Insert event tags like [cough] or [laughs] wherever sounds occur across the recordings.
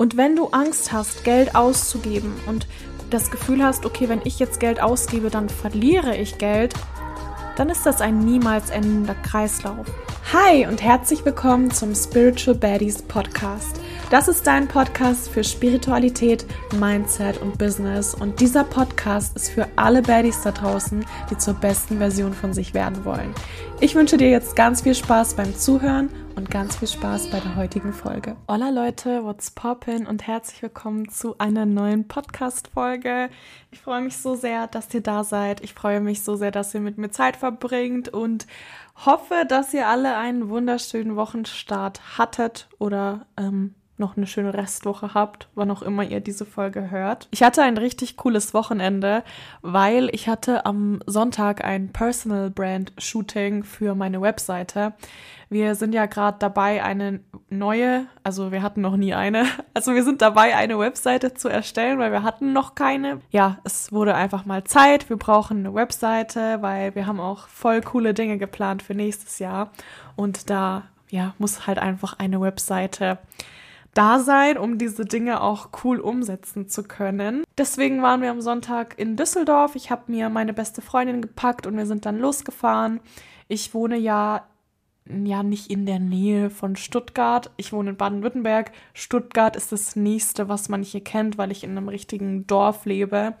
Und wenn du Angst hast, Geld auszugeben und das Gefühl hast, okay, wenn ich jetzt Geld ausgebe, dann verliere ich Geld, dann ist das ein niemals endender Kreislauf. Hi und herzlich willkommen zum Spiritual Baddies Podcast. Das ist dein Podcast für Spiritualität, Mindset und Business. Und dieser Podcast ist für alle Baddies da draußen, die zur besten Version von sich werden wollen. Ich wünsche dir jetzt ganz viel Spaß beim Zuhören und ganz viel Spaß bei der heutigen Folge. Hola Leute, what's poppin und herzlich willkommen zu einer neuen Podcast-Folge. Ich freue mich so sehr, dass ihr da seid. Ich freue mich so sehr, dass ihr mit mir Zeit verbringt und hoffe, dass ihr alle einen wunderschönen Wochenstart hattet oder ähm, noch eine schöne Restwoche habt, wann auch immer ihr diese Folge hört. Ich hatte ein richtig cooles Wochenende, weil ich hatte am Sonntag ein Personal Brand Shooting für meine Webseite. Wir sind ja gerade dabei, eine neue, also wir hatten noch nie eine, [laughs] also wir sind dabei, eine Webseite zu erstellen, weil wir hatten noch keine. Ja, es wurde einfach mal Zeit. Wir brauchen eine Webseite, weil wir haben auch voll coole Dinge geplant für nächstes Jahr. Und da, ja, muss halt einfach eine Webseite da sein, um diese Dinge auch cool umsetzen zu können. Deswegen waren wir am Sonntag in Düsseldorf. Ich habe mir meine beste Freundin gepackt und wir sind dann losgefahren. Ich wohne ja ja nicht in der Nähe von Stuttgart. Ich wohne in Baden-Württemberg. Stuttgart ist das nächste, was man hier kennt, weil ich in einem richtigen Dorf lebe.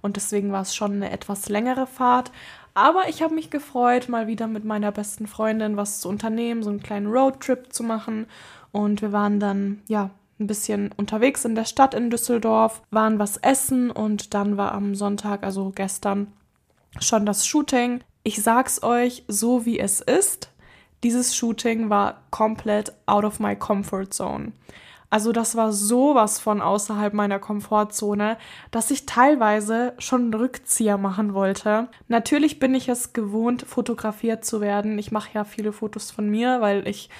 Und deswegen war es schon eine etwas längere Fahrt. Aber ich habe mich gefreut, mal wieder mit meiner besten Freundin was zu unternehmen, so einen kleinen Roadtrip zu machen. Und wir waren dann, ja, ein bisschen unterwegs in der Stadt in Düsseldorf, waren was essen und dann war am Sonntag, also gestern, schon das Shooting. Ich sag's euch so wie es ist. Dieses Shooting war komplett out of my comfort zone. Also das war sowas von außerhalb meiner Komfortzone, dass ich teilweise schon Rückzieher machen wollte. Natürlich bin ich es gewohnt, fotografiert zu werden. Ich mache ja viele Fotos von mir, weil ich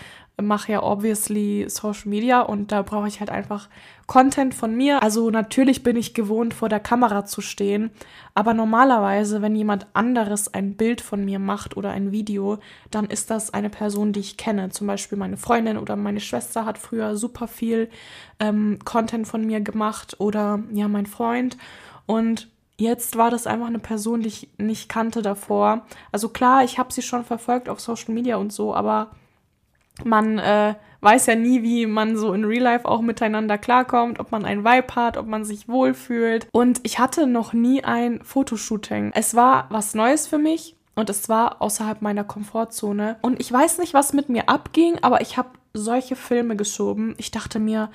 mache ja obviously Social Media und da brauche ich halt einfach Content von mir. Also natürlich bin ich gewohnt, vor der Kamera zu stehen, aber normalerweise, wenn jemand anderes ein Bild von mir macht oder ein Video, dann ist das eine Person, die ich kenne. Zum Beispiel meine Freundin oder meine Schwester hat früher super viel ähm, Content von mir gemacht oder ja, mein Freund und Jetzt war das einfach eine Person, die ich nicht kannte davor. Also klar, ich habe sie schon verfolgt auf Social Media und so, aber man äh, weiß ja nie, wie man so in Real Life auch miteinander klarkommt, ob man ein Vibe hat, ob man sich wohlfühlt. Und ich hatte noch nie ein Fotoshooting. Es war was Neues für mich und es war außerhalb meiner Komfortzone. Und ich weiß nicht, was mit mir abging, aber ich habe solche Filme geschoben. Ich dachte mir,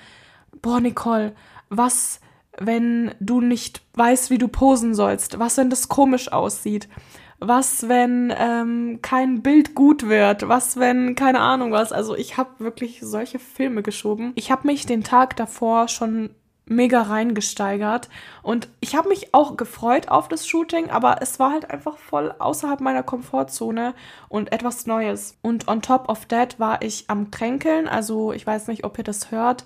boah, Nicole, was, wenn du nicht weißt, wie du posen sollst? Was, wenn das komisch aussieht? Was, wenn ähm, kein Bild gut wird, was, wenn keine Ahnung was. Also ich habe wirklich solche Filme geschoben. Ich habe mich den Tag davor schon mega reingesteigert und ich habe mich auch gefreut auf das Shooting, aber es war halt einfach voll außerhalb meiner Komfortzone und etwas Neues. Und on top of that war ich am Kränkeln, also ich weiß nicht, ob ihr das hört.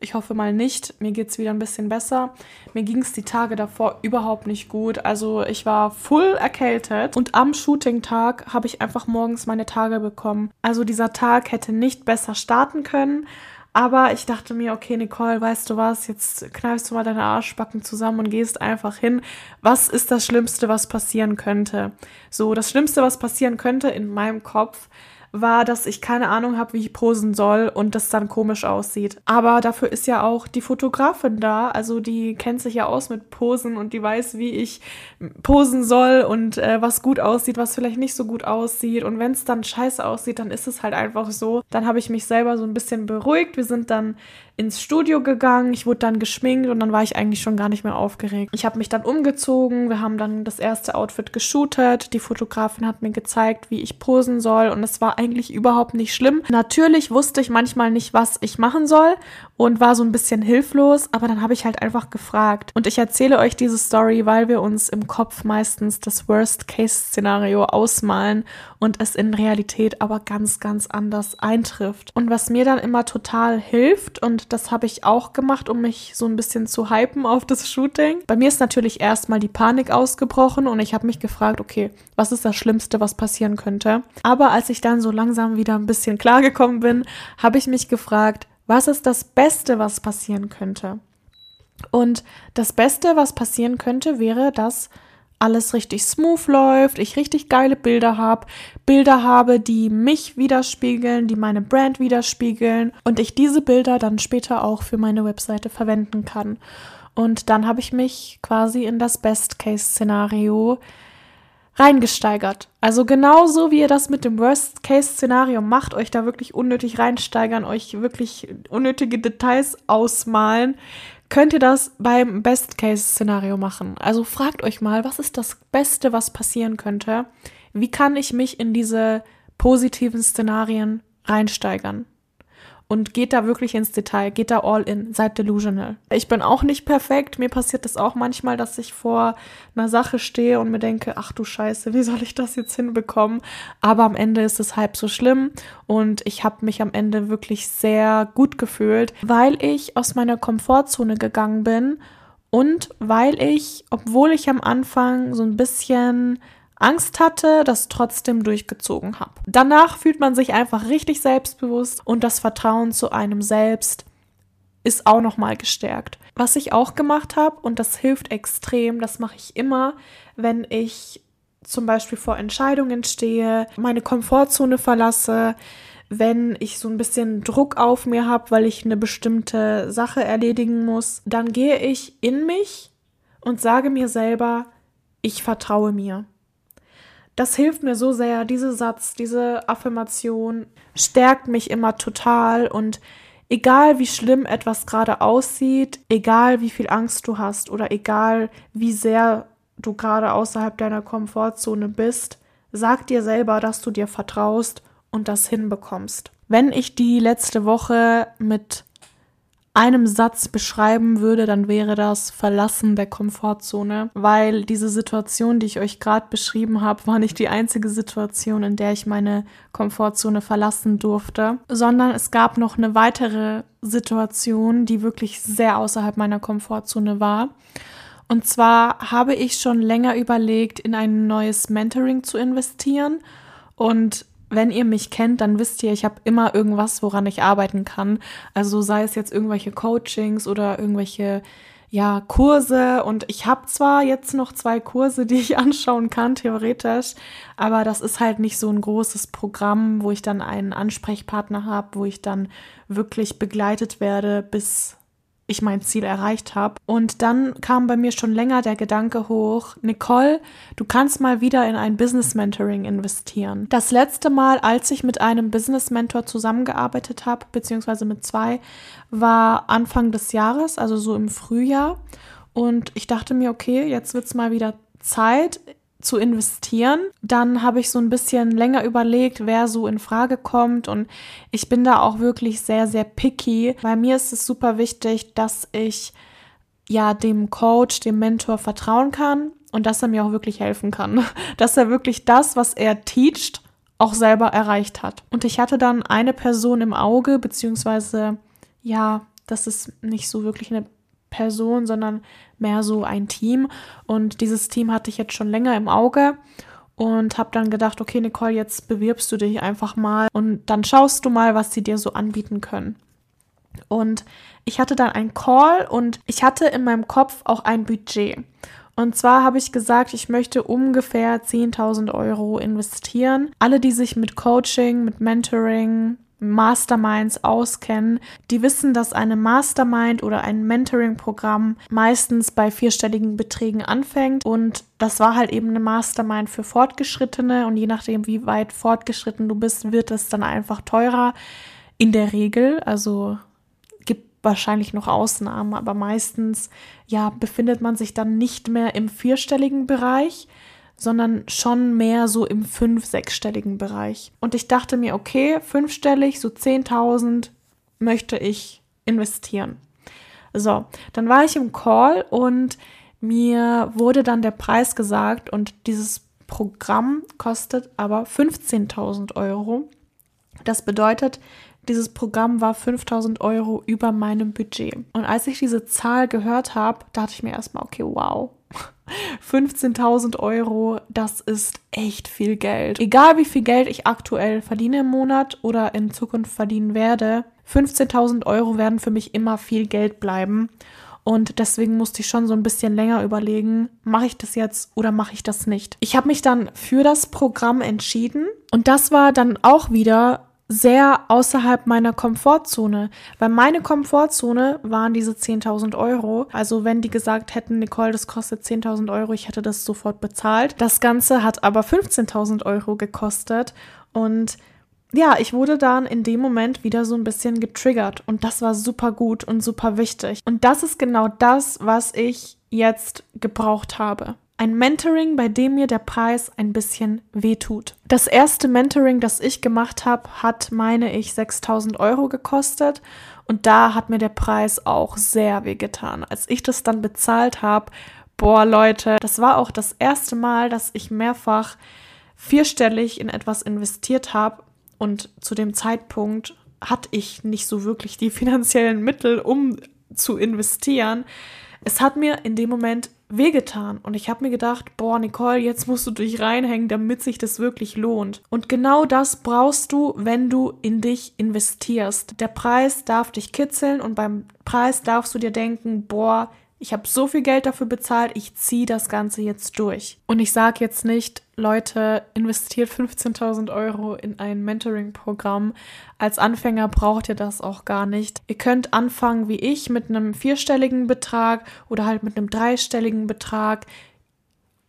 Ich hoffe mal nicht. Mir geht es wieder ein bisschen besser. Mir ging es die Tage davor überhaupt nicht gut. Also ich war full erkältet und am Shooting-Tag habe ich einfach morgens meine Tage bekommen. Also dieser Tag hätte nicht besser starten können. Aber ich dachte mir, okay, Nicole, weißt du was, jetzt kneifst du mal deine Arschbacken zusammen und gehst einfach hin. Was ist das Schlimmste, was passieren könnte? So, das Schlimmste, was passieren könnte in meinem Kopf, war, dass ich keine Ahnung habe, wie ich posen soll und das dann komisch aussieht. Aber dafür ist ja auch die Fotografin da, also die kennt sich ja aus mit Posen und die weiß, wie ich posen soll und äh, was gut aussieht, was vielleicht nicht so gut aussieht. Und wenn es dann scheiße aussieht, dann ist es halt einfach so. Dann habe ich mich selber so ein bisschen beruhigt. Wir sind dann ins Studio gegangen, ich wurde dann geschminkt und dann war ich eigentlich schon gar nicht mehr aufgeregt. Ich habe mich dann umgezogen, wir haben dann das erste Outfit geshootet, die Fotografin hat mir gezeigt, wie ich posen soll und es war eigentlich überhaupt nicht schlimm. Natürlich wusste ich manchmal nicht, was ich machen soll und war so ein bisschen hilflos, aber dann habe ich halt einfach gefragt. Und ich erzähle euch diese Story, weil wir uns im Kopf meistens das Worst-Case-Szenario ausmalen und es in Realität aber ganz, ganz anders eintrifft. Und was mir dann immer total hilft und das habe ich auch gemacht, um mich so ein bisschen zu hypen auf das Shooting. Bei mir ist natürlich erstmal die Panik ausgebrochen und ich habe mich gefragt, okay, was ist das Schlimmste, was passieren könnte? Aber als ich dann so langsam wieder ein bisschen klargekommen bin, habe ich mich gefragt, Was ist das Beste, was passieren könnte? Und das Beste, was passieren könnte, wäre, dass alles richtig smooth läuft, ich richtig geile Bilder habe, Bilder habe, die mich widerspiegeln, die meine Brand widerspiegeln und ich diese Bilder dann später auch für meine Webseite verwenden kann. Und dann habe ich mich quasi in das Best-Case-Szenario reingesteigert. Also genauso wie ihr das mit dem Worst-Case-Szenario macht, euch da wirklich unnötig reinsteigern, euch wirklich unnötige Details ausmalen, könnt ihr das beim Best-Case-Szenario machen. Also fragt euch mal, was ist das Beste, was passieren könnte? Wie kann ich mich in diese positiven Szenarien reinsteigern? Und geht da wirklich ins Detail, geht da all in, seid delusional. Ich bin auch nicht perfekt, mir passiert das auch manchmal, dass ich vor einer Sache stehe und mir denke, ach du Scheiße, wie soll ich das jetzt hinbekommen? Aber am Ende ist es halb so schlimm und ich habe mich am Ende wirklich sehr gut gefühlt, weil ich aus meiner Komfortzone gegangen bin und weil ich, obwohl ich am Anfang so ein bisschen Angst hatte, das trotzdem durchgezogen habe. Danach fühlt man sich einfach richtig selbstbewusst und das Vertrauen zu einem selbst ist auch noch mal gestärkt. Was ich auch gemacht habe und das hilft extrem, das mache ich immer, wenn ich zum Beispiel vor Entscheidungen stehe, meine Komfortzone verlasse, wenn ich so ein bisschen Druck auf mir habe, weil ich eine bestimmte Sache erledigen muss, dann gehe ich in mich und sage mir selber, ich vertraue mir. Das hilft mir so sehr. Dieser Satz, diese Affirmation stärkt mich immer total und egal wie schlimm etwas gerade aussieht, egal wie viel Angst du hast oder egal wie sehr du gerade außerhalb deiner Komfortzone bist, sag dir selber, dass du dir vertraust und das hinbekommst. Wenn ich die letzte Woche mit einem Satz beschreiben würde, dann wäre das Verlassen der Komfortzone, weil diese Situation, die ich euch gerade beschrieben habe, war nicht die einzige Situation, in der ich meine Komfortzone verlassen durfte, sondern es gab noch eine weitere Situation, die wirklich sehr außerhalb meiner Komfortzone war. Und zwar habe ich schon länger überlegt, in ein neues Mentoring zu investieren und wenn ihr mich kennt, dann wisst ihr, ich habe immer irgendwas, woran ich arbeiten kann. Also sei es jetzt irgendwelche Coachings oder irgendwelche ja, Kurse und ich habe zwar jetzt noch zwei Kurse, die ich [laughs] anschauen kann, theoretisch, aber das ist halt nicht so ein großes Programm, wo ich dann einen Ansprechpartner habe, wo ich dann wirklich begleitet werde, bis ich mein Ziel erreicht habe. Und dann kam bei mir schon länger der Gedanke hoch, Nicole, du kannst mal wieder in ein Business Mentoring investieren. Das letzte Mal, als ich mit einem Business Mentor zusammengearbeitet habe, beziehungsweise mit zwei, war Anfang des Jahres, also so im Frühjahr. Und ich dachte mir, okay, jetzt wird's mal wieder Zeit zu investieren. Dann habe ich so ein bisschen länger überlegt, wer so in Frage kommt und ich bin da auch wirklich sehr, sehr picky. Bei mir ist es super wichtig, dass ich ja dem Coach, dem Mentor vertrauen kann und dass er mir auch wirklich helfen kann. [laughs] Dass er wirklich das, was er teacht, auch selber erreicht hat. Und ich hatte dann eine Person im Auge, beziehungsweise ja, das ist nicht so wirklich eine Person, sondern mehr so ein Team. Und dieses Team hatte ich jetzt schon länger im Auge und habe dann gedacht, okay, Nicole, jetzt bewirbst du dich einfach mal und dann schaust du mal, was sie dir so anbieten können. Und ich hatte dann einen Call und ich hatte in meinem Kopf auch ein Budget. Und zwar habe ich gesagt, ich möchte ungefähr 10.000 Euro investieren. Alle, die sich mit Coaching, mit Mentoring, Masterminds auskennen, die wissen, dass eine Mastermind oder ein Mentoring-Programm meistens bei vierstelligen Beträgen anfängt. Und das war halt eben eine Mastermind für Fortgeschrittene. Und je nachdem, wie weit fortgeschritten du bist, wird es dann einfach teurer. In der Regel, also gibt wahrscheinlich noch Ausnahmen, aber meistens ja befindet man sich dann nicht mehr im vierstelligen Bereich sondern schon mehr so im fünf-, sechsstelligen Bereich. Und ich dachte mir, okay, fünfstellig, so 10.000 möchte ich investieren. So, dann war ich im Call und mir wurde dann der Preis gesagt und dieses Programm kostet aber 15.000 Euro. Das bedeutet, dieses Programm war 5000 Euro über meinem Budget. Und als ich diese Zahl gehört habe, dachte ich mir erstmal, okay, wow, 15.000 Euro, das ist echt viel Geld. Egal wie viel Geld ich aktuell verdiene im Monat oder in Zukunft verdienen werde, 15.000 Euro werden für mich immer viel Geld bleiben. Und deswegen musste ich schon so ein bisschen länger überlegen, mache ich das jetzt oder mache ich das nicht. Ich habe mich dann für das Programm entschieden und das war dann auch wieder sehr außerhalb meiner Komfortzone, weil meine Komfortzone waren diese 10.000 Euro. Also wenn die gesagt hätten, Nicole, das kostet 10.000 Euro, ich hätte das sofort bezahlt. Das Ganze hat aber 15.000 Euro gekostet und ja, ich wurde dann in dem Moment wieder so ein bisschen getriggert und das war super gut und super wichtig. Und das ist genau das, was ich jetzt gebraucht habe. Ein Mentoring, bei dem mir der Preis ein bisschen wehtut. Das erste Mentoring, das ich gemacht habe, hat, meine ich, 6000 Euro gekostet. Und da hat mir der Preis auch sehr wehgetan. Als ich das dann bezahlt habe, boah, Leute, das war auch das erste Mal, dass ich mehrfach vierstellig in etwas investiert habe. Und zu dem Zeitpunkt hatte ich nicht so wirklich die [laughs] finanziellen Mittel, um zu investieren. Es hat mir in dem Moment wehgetan. Und ich habe mir gedacht, boah, Nicole, jetzt musst du dich reinhängen, damit sich das wirklich lohnt. Und genau das brauchst du, wenn du in dich investierst. Der Preis darf dich kitzeln und beim Preis darfst du dir denken, boah, ich habe so viel Geld dafür bezahlt, ich ziehe das Ganze jetzt durch. Und ich sage jetzt nicht, Leute, investiert 15.000 Euro in ein Mentoring-Programm. Als Anfänger braucht ihr das auch gar nicht. Ihr könnt anfangen wie ich mit einem vierstelligen Betrag oder halt mit einem dreistelligen Betrag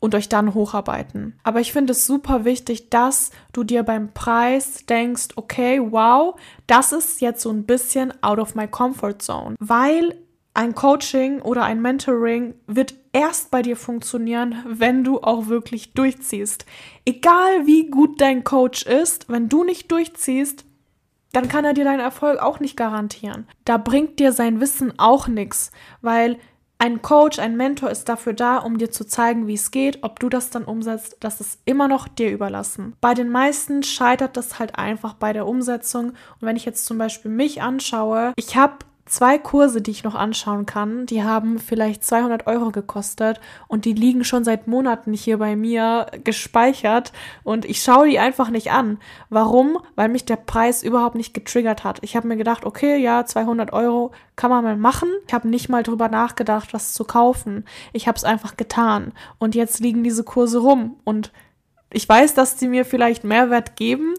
und euch dann hocharbeiten. Aber ich finde es super wichtig, dass du dir beim Preis denkst, okay, wow, das ist jetzt so ein bisschen out of my comfort zone, weil ein Coaching oder ein Mentoring wird erst bei dir funktionieren, wenn du auch wirklich durchziehst. Egal wie gut dein Coach ist, wenn du nicht durchziehst, dann kann er dir deinen Erfolg auch nicht garantieren. Da bringt dir sein Wissen auch nichts, weil ein Coach, ein Mentor ist dafür da, um dir zu zeigen, wie es geht. Ob du das dann umsetzt, das ist immer noch dir überlassen. Bei den meisten scheitert das halt einfach bei der Umsetzung. Und wenn ich jetzt zum Beispiel mich anschaue, ich habe zwei Kurse, die ich noch anschauen kann. Die haben vielleicht 200 Euro gekostet und die liegen schon seit Monaten hier bei mir gespeichert und ich schaue die einfach nicht an. Warum? Weil mich der Preis überhaupt nicht getriggert hat. Ich habe mir gedacht, okay, ja, 200 Euro kann man mal machen. Ich habe nicht mal drüber nachgedacht, was zu kaufen. Ich habe es einfach getan und jetzt liegen diese Kurse rum und ich weiß, dass sie mir vielleicht Mehrwert geben,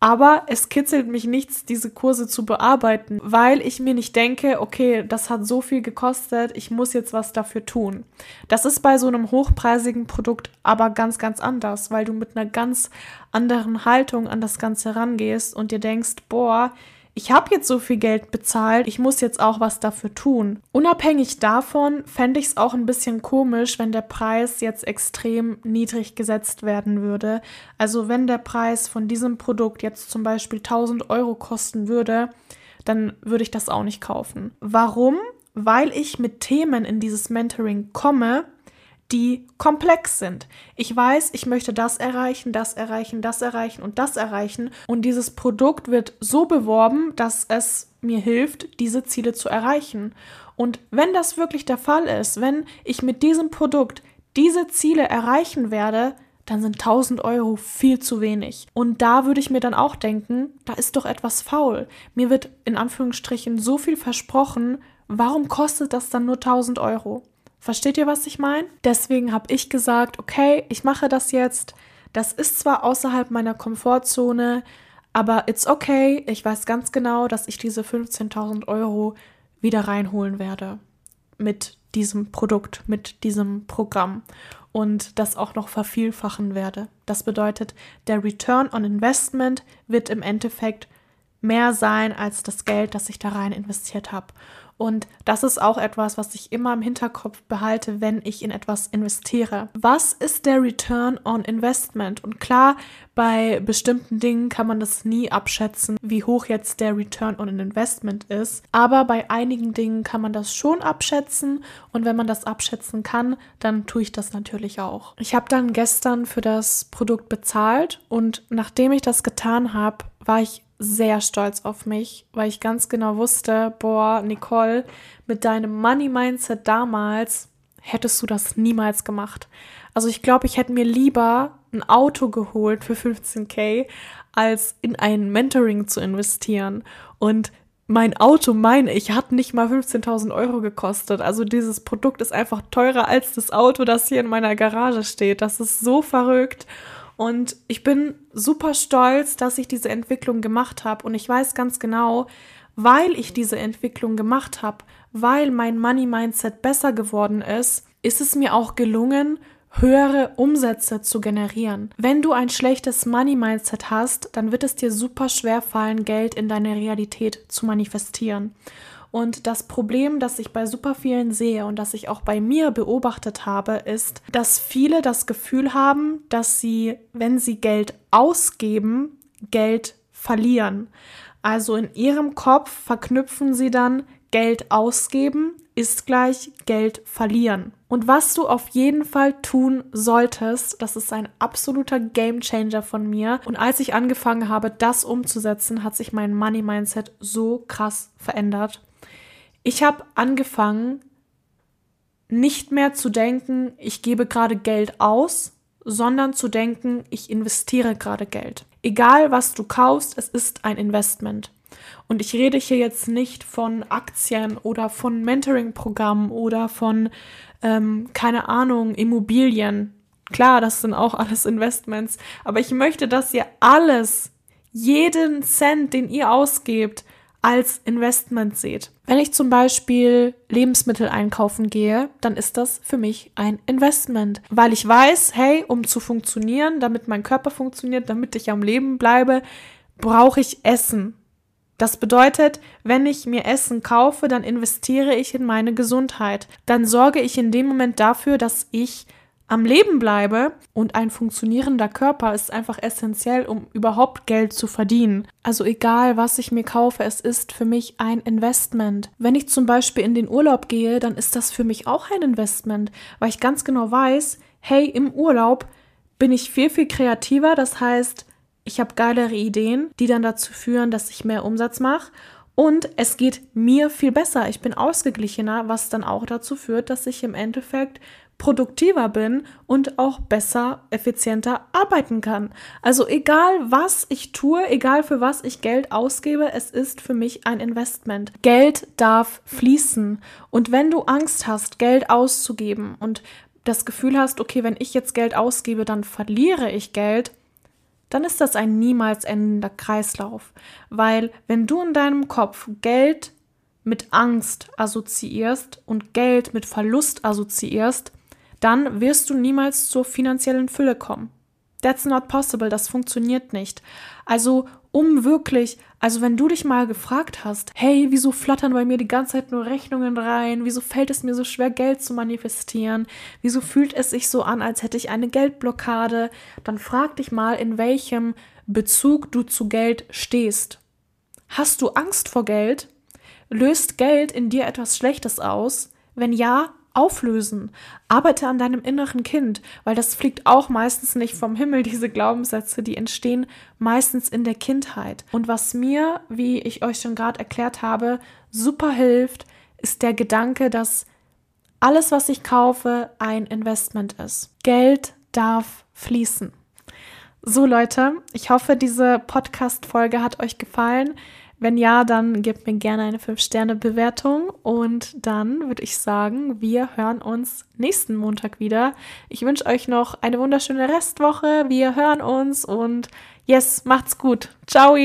aber es kitzelt mich nichts, diese Kurse zu bearbeiten, weil ich mir nicht denke, okay, das hat so viel gekostet, ich muss jetzt was dafür tun. Das ist bei so einem hochpreisigen Produkt aber ganz, ganz anders, weil du mit einer ganz anderen Haltung an das Ganze rangehst und dir denkst, boah, ich habe jetzt so viel Geld bezahlt, ich muss jetzt auch was dafür tun. Unabhängig davon fände ich es auch ein bisschen komisch, wenn der Preis jetzt extrem niedrig gesetzt werden würde. Also wenn der Preis von diesem Produkt jetzt zum Beispiel 1000 Euro kosten würde, dann würde ich das auch nicht kaufen. Warum? Weil ich mit Themen in dieses Mentoring komme, die komplex sind. Ich weiß, ich möchte das erreichen, das erreichen, das erreichen und das erreichen. Und dieses Produkt wird so beworben, dass es mir hilft, diese Ziele zu erreichen. Und wenn das wirklich der Fall ist, wenn ich mit diesem Produkt diese Ziele erreichen werde, dann sind 1000 Euro viel zu wenig. Und da würde ich mir dann auch denken, da ist doch etwas faul. Mir wird in Anführungsstrichen so viel versprochen, warum kostet das dann nur 1000 Euro? Versteht ihr, was ich meine? Deswegen habe ich gesagt, okay, ich mache das jetzt. Das ist zwar außerhalb meiner Komfortzone, aber it's okay. Ich weiß ganz genau, dass ich diese 15.000 Euro wieder reinholen werde mit diesem Produkt, mit diesem Programm und das auch noch vervielfachen werde. Das bedeutet, der Return on Investment wird im Endeffekt mehr sein als das Geld, das ich da rein investiert habe. Und das ist auch etwas, was ich immer im Hinterkopf behalte, wenn ich in etwas investiere. Was ist der Return on Investment? Und klar, bei bestimmten Dingen kann man das nie abschätzen, wie hoch jetzt der Return on Investment ist. Aber bei einigen Dingen kann man das schon abschätzen. Und wenn man das abschätzen kann, dann tue ich das natürlich auch. Ich habe dann gestern für das Produkt bezahlt und nachdem ich das getan habe, war ich sehr stolz auf mich, weil ich ganz genau wusste, boah, Nicole, mit deinem Money-Mindset damals hättest du das niemals gemacht. Also ich glaube, ich hätte mir lieber ein Auto geholt für 15k, als in ein Mentoring zu investieren. Und mein Auto, meine ich, hat nicht mal 15.000 Euro gekostet. Also dieses Produkt ist einfach teurer als das Auto, das hier in meiner Garage steht. Das ist so verrückt. Und ich bin super stolz, dass ich diese Entwicklung gemacht habe. Und ich weiß ganz genau, weil ich diese Entwicklung gemacht habe, weil mein Money Mindset besser geworden ist, ist es mir auch gelungen, höhere Umsätze zu generieren. Wenn du ein schlechtes Money Mindset hast, dann wird es dir super schwer fallen, Geld in deine Realität zu manifestieren. Und das Problem, das ich bei super vielen sehe und das ich auch bei mir beobachtet habe, ist, dass viele das Gefühl haben, dass sie, wenn sie Geld ausgeben, Geld verlieren. Also in ihrem Kopf verknüpfen sie dann Geld ausgeben ist gleich Geld verlieren. Und was du auf jeden Fall tun solltest, das ist ein absoluter Game Changer von mir. Und als ich angefangen habe, das umzusetzen, hat sich mein Money Mindset so krass verändert. Ich habe angefangen, nicht mehr zu denken, ich gebe gerade Geld aus, sondern zu denken, ich investiere gerade Geld. Egal was du kaufst, es ist ein Investment. Und ich rede hier jetzt nicht von Aktien oder von Mentoring-Programmen oder von, ähm, keine Ahnung, Immobilien. Klar, das sind auch alles Investments. Aber ich möchte, dass ihr alles, jeden Cent, den ihr ausgebt, als Investment seht. Wenn ich zum Beispiel Lebensmittel einkaufen gehe, dann ist das für mich ein Investment, weil ich weiß, hey, um zu funktionieren, damit mein Körper funktioniert, damit ich am Leben bleibe, brauche ich Essen. Das bedeutet, wenn ich mir Essen kaufe, dann investiere ich in meine Gesundheit. Dann sorge ich in dem Moment dafür, dass ich am Leben bleibe und ein funktionierender Körper ist einfach essentiell, um überhaupt Geld zu verdienen. Also egal, was ich mir kaufe, es ist für mich ein Investment. Wenn ich zum Beispiel in den Urlaub gehe, dann ist das für mich auch ein Investment, weil ich ganz genau weiß, hey, im Urlaub bin ich viel, viel kreativer. Das heißt, ich habe geilere Ideen, die dann dazu führen, dass ich mehr Umsatz mache. Und es geht mir viel besser. Ich bin ausgeglichener, was dann auch dazu führt, dass ich im Endeffekt produktiver bin und auch besser, effizienter arbeiten kann. Also egal, was ich tue, egal für was ich Geld ausgebe, es ist für mich ein Investment. Geld darf fließen. Und wenn du Angst hast, Geld auszugeben und das Gefühl hast, okay, wenn ich jetzt Geld ausgebe, dann verliere ich Geld, dann ist das ein niemals endender Kreislauf. Weil wenn du in deinem Kopf Geld mit Angst assoziierst und Geld mit Verlust assoziierst, dann wirst du niemals zur finanziellen Fülle kommen. That's not possible, das funktioniert nicht. Also um wirklich, also wenn du dich mal gefragt hast, hey, wieso flattern bei mir die ganze Zeit nur Rechnungen rein? Wieso fällt es mir so schwer, Geld zu manifestieren? Wieso fühlt es sich so an, als hätte ich eine Geldblockade? Dann frag dich mal, in welchem Bezug du zu Geld stehst. Hast du Angst vor Geld? Löst Geld in dir etwas Schlechtes aus? Wenn ja, auflösen. Arbeite an deinem inneren Kind, weil das fliegt auch meistens nicht vom Himmel, [laughs] diese Glaubenssätze, die entstehen meistens in der Kindheit. Und was mir, wie ich euch schon gerade erklärt habe, super hilft, ist der Gedanke, dass alles, was ich kaufe, ein Investment ist. Geld darf fließen. So Leute, ich hoffe, diese Podcast-Folge hat euch gefallen. Wenn ja, dann gebt mir gerne eine 5-Sterne-Bewertung und dann würde ich sagen, wir hören uns nächsten Montag wieder. Ich wünsche euch noch eine wunderschöne Restwoche. Wir hören uns und yes, macht's gut. Ciao!